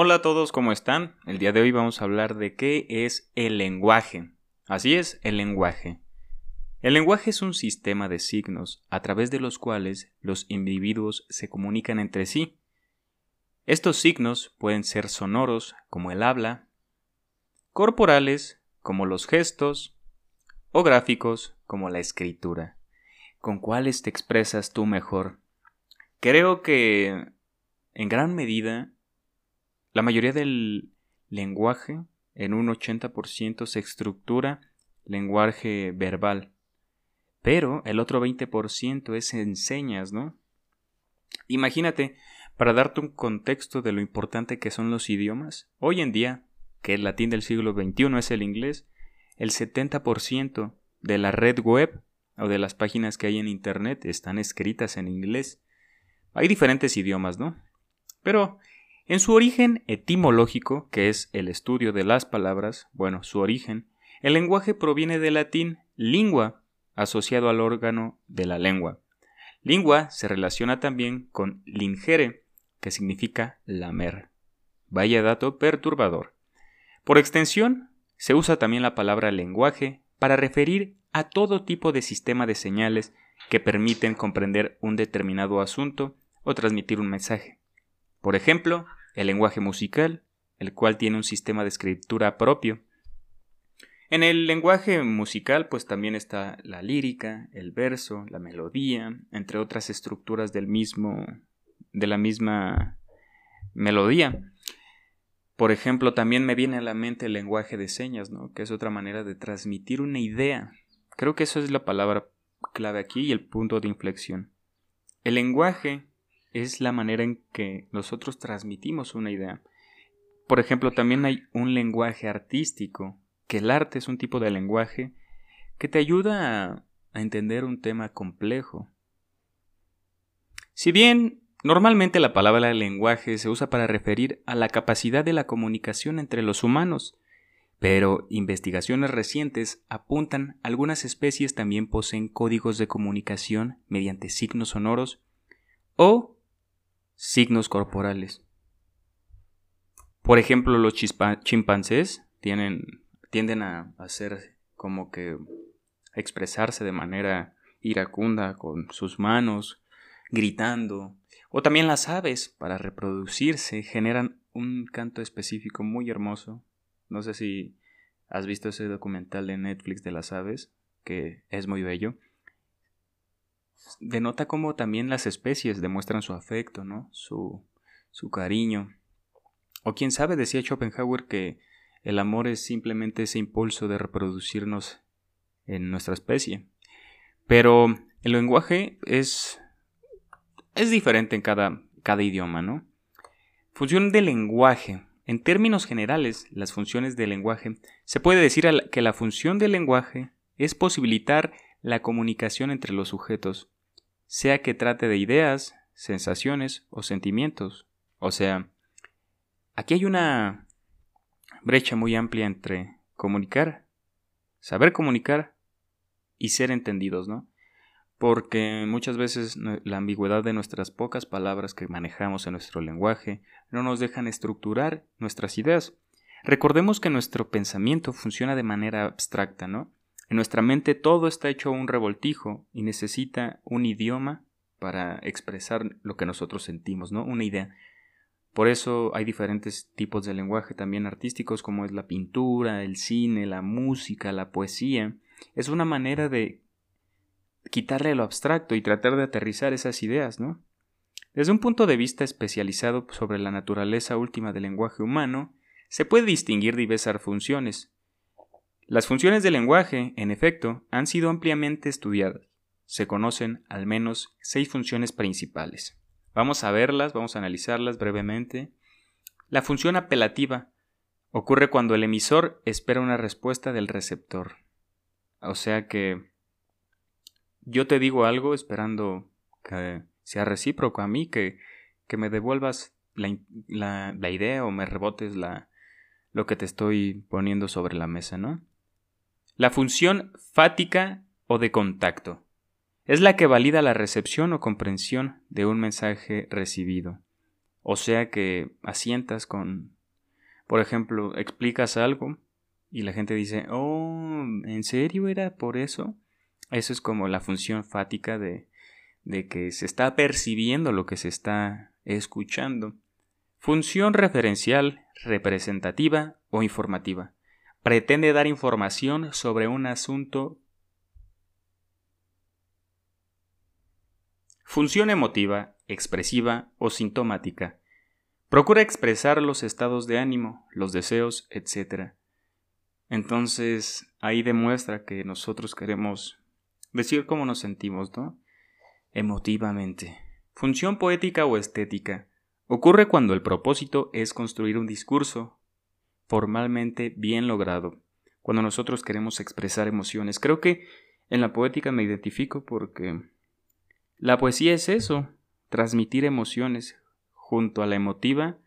Hola a todos, ¿cómo están? El día de hoy vamos a hablar de qué es el lenguaje. Así es, el lenguaje. El lenguaje es un sistema de signos a través de los cuales los individuos se comunican entre sí. Estos signos pueden ser sonoros, como el habla, corporales, como los gestos, o gráficos, como la escritura. ¿Con cuáles te expresas tú mejor? Creo que, en gran medida, la mayoría del lenguaje, en un 80%, se estructura lenguaje verbal. Pero el otro 20% es enseñas, ¿no? Imagínate, para darte un contexto de lo importante que son los idiomas, hoy en día, que el latín del siglo XXI es el inglés, el 70% de la red web o de las páginas que hay en Internet están escritas en inglés. Hay diferentes idiomas, ¿no? Pero en su origen etimológico, que es el estudio de las palabras, bueno, su origen, el lenguaje proviene del latín lingua, asociado al órgano de la lengua. Lingua se relaciona también con lingere, que significa lamer. Vaya dato perturbador. Por extensión, se usa también la palabra lenguaje para referir a todo tipo de sistema de señales que permiten comprender un determinado asunto o transmitir un mensaje. Por ejemplo, el lenguaje musical, el cual tiene un sistema de escritura propio. En el lenguaje musical pues también está la lírica, el verso, la melodía, entre otras estructuras del mismo de la misma melodía. Por ejemplo, también me viene a la mente el lenguaje de señas, ¿no? que es otra manera de transmitir una idea. Creo que eso es la palabra clave aquí y el punto de inflexión. El lenguaje es la manera en que nosotros transmitimos una idea. Por ejemplo, también hay un lenguaje artístico, que el arte es un tipo de lenguaje que te ayuda a, entender un tema complejo. Si bien normalmente la palabra lenguaje se usa para referir a la capacidad de la comunicación entre los humanos, pero investigaciones recientes apuntan algunas especies también poseen códigos de comunicación mediante signos sonoros o signos corporales. Por ejemplo, los chimpancés tienen, tienden a hacer como que expresarse de manera iracunda con sus manos, gritando, o también las aves para reproducirse generan un canto específico muy hermoso. No sé si has visto ese documental de Netflix de las aves, que es muy bello denota cómo también las especies demuestran su afecto, ¿no? Su, su cariño. O quién sabe, decía Schopenhauer que el amor es simplemente ese impulso de reproducirnos en nuestra especie. Pero el lenguaje es, es diferente en cada, cada idioma, ¿no? Función del lenguaje. En términos generales, las funciones del lenguaje, se puede decir que la función del lenguaje es posibilitar la comunicación entre los sujetos, sea que trate de ideas, sensaciones o sentimientos. O sea, aquí hay una brecha muy amplia entre comunicar, saber comunicar y ser entendidos, ¿no? Porque muchas veces la ambigüedad de nuestras pocas palabras que manejamos en nuestro lenguaje no nos dejan estructurar nuestras ideas. Recordemos que nuestro pensamiento funciona de manera abstracta, ¿no? En nuestra mente todo está hecho un revoltijo y necesita un idioma para expresar lo que nosotros sentimos, ¿no? Una idea. Por eso hay diferentes tipos de lenguaje también artísticos como es la pintura, el cine, la música, la poesía. Es una manera de quitarle lo abstracto y tratar de aterrizar esas ideas, ¿no? Desde un punto de vista especializado sobre la naturaleza última del lenguaje humano, se puede distinguir diversas funciones, las funciones del lenguaje, en efecto, han sido ampliamente estudiadas. Se conocen al menos seis funciones principales. Vamos a verlas, vamos a analizarlas brevemente. La función apelativa ocurre cuando el emisor espera una respuesta del receptor. O sea que yo te digo algo esperando que sea recíproco a mí, que, que me devuelvas la, la, idea o me rebotes lo que te estoy poniendo sobre la mesa, ¿no? La función fática o de contacto es la que valida la recepción o comprensión de un mensaje recibido. O sea que asientas con, por ejemplo, explicas algo y la gente dice, oh, ¿en serio era por eso? Eso es como la función fática de, de que se está percibiendo lo que se está escuchando. Función referencial, representativa o informativa. Pretende dar información sobre un asunto. Función emotiva, expresiva o sintomática. Procura expresar los estados de ánimo, los deseos, etc. Entonces, ahí demuestra que nosotros queremos decir cómo nos sentimos, ¿no? Emotivamente. Función poética o estética. Ocurre cuando el propósito es construir un discurso formalmente bien logrado, cuando nosotros queremos expresar emociones. Creo que en la poética me identifico porque la poesía es eso, transmitir emociones junto a la emotiva,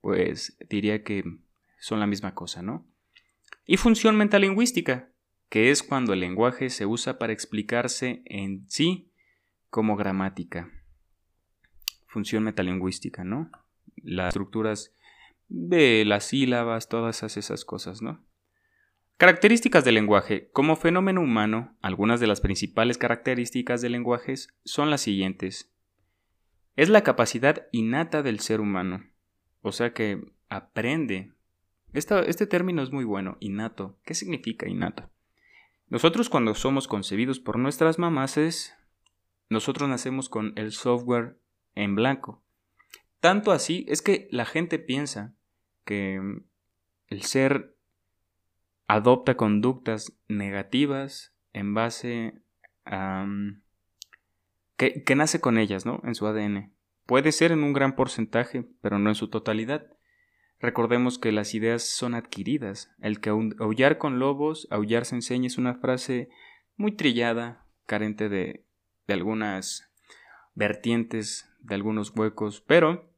pues diría que son la misma cosa, ¿no? Y función metalingüística, que es cuando el lenguaje se usa para explicarse en sí como gramática. Función metalingüística, ¿no? Las estructuras de las sílabas, todas esas cosas, ¿no? Características del lenguaje. Como fenómeno humano, algunas de las principales características del lenguaje son las siguientes. Es la capacidad innata del ser humano, o sea que aprende. este término es muy bueno, innato. ¿Qué significa innato? Nosotros cuando somos concebidos por nuestras mamás es... Nosotros nacemos con el software en blanco. Tanto así es que la gente piensa que el ser adopta conductas negativas en base a... Que, que, nace con ellas, ¿no? En su ADN. Puede ser en un gran porcentaje, pero no en su totalidad. Recordemos que las ideas son adquiridas. El que aullar con lobos, aullar se enseña es una frase muy trillada, carente de, de algunas vertientes, de algunos huecos, pero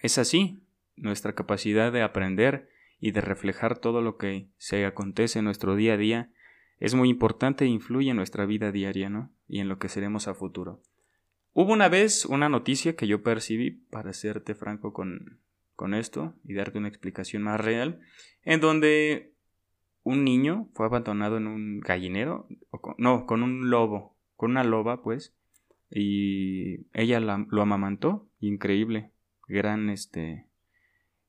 es así. Nuestra capacidad de aprender y de reflejar todo lo que se acontece en nuestro día a día es muy importante e influye en nuestra vida diaria, ¿no? Y en lo que seremos a futuro. Hubo una vez una noticia que yo percibí, para serte franco con, con esto y darte una explicación más real, en donde un niño fue abandonado en un gallinero, no, con un lobo, con una loba, pues, y ella lo amamantó, increíble, gran, este,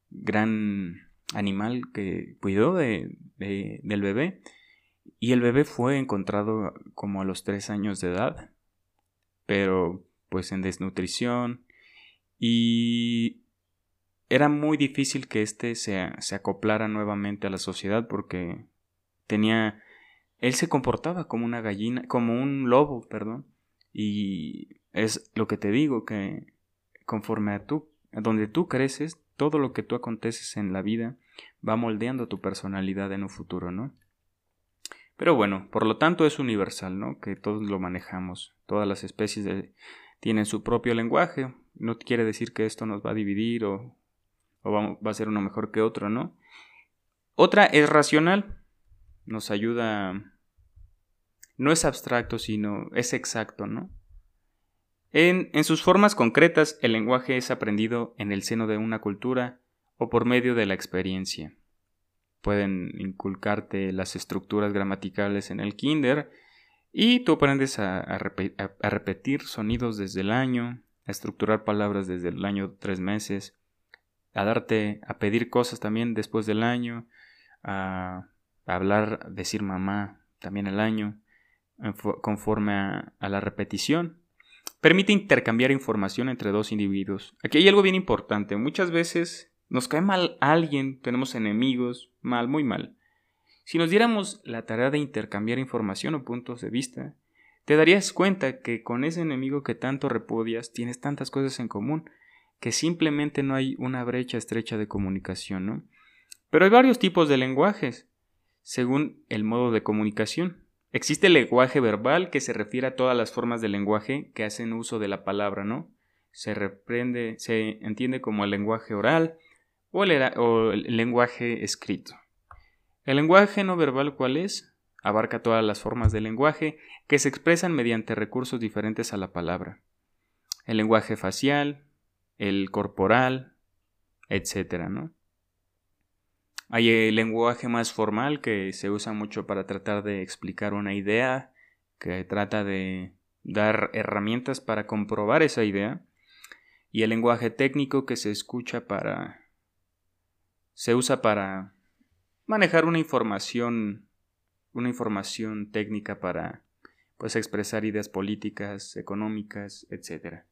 gran animal que cuidó de, del bebé, y el bebé fue encontrado como a los tres años de edad, pero pues en desnutrición, y era muy difícil que éste se, se acoplara nuevamente a la sociedad porque tenía... Él se comportaba como una gallina, como un lobo, perdón. Y es lo que te digo, que conforme a tú, donde tú creces, todo lo que tú aconteces en la vida va moldeando tu personalidad en un futuro, ¿no? Pero bueno, por lo tanto es universal, ¿no? Que todos lo manejamos. Todas las especies tienen su propio lenguaje. No quiere decir que esto nos va a dividir o o va, a ser uno mejor que otro, ¿no? Otra es racional, nos ayuda, no es abstracto, sino es exacto, ¿no? En, sus formas concretas, el lenguaje es aprendido en el seno de una cultura o por medio de la experiencia. Pueden inculcarte las estructuras gramaticales en el kinder y tú aprendes a, repetir sonidos desde el año, a estructurar palabras desde el año tres meses, a darte, a pedir cosas también después del año, a, hablar, decir mamá también el año, conforme a la repetición. Permite intercambiar información entre dos individuos. Aquí hay algo bien importante. Muchas veces nos cae mal alguien, tenemos enemigos, mal, muy mal. Si nos diéramos la tarea de intercambiar información o puntos de vista, te darías cuenta que con ese enemigo que tanto repudias tienes tantas cosas en común que simplemente no hay una brecha estrecha de comunicación, ¿no? Pero hay varios tipos de lenguajes, según el modo de comunicación. Existe el lenguaje verbal que se refiere a todas las formas de lenguaje que hacen uso de la palabra, ¿no? Se entiende como el lenguaje oral o el, o el lenguaje escrito. El lenguaje no verbal, ¿cuál es? Abarca todas las formas de lenguaje que se expresan mediante recursos diferentes a la palabra. El lenguaje facial, el corporal, etcétera, ¿no? Hay el lenguaje más formal que se usa mucho para tratar de explicar una idea, que trata de dar herramientas para comprobar esa idea, y el lenguaje técnico que se escucha para se usa para manejar una información una información técnica para pues expresar ideas políticas, económicas, etc.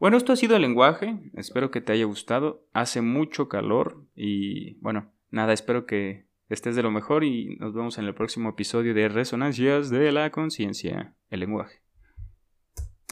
Bueno, esto ha sido el lenguaje, espero que te haya gustado, hace mucho calor y bueno, nada, espero que estés de lo mejor y nos vemos en el próximo episodio de Resonancias de la Conciencia, el lenguaje.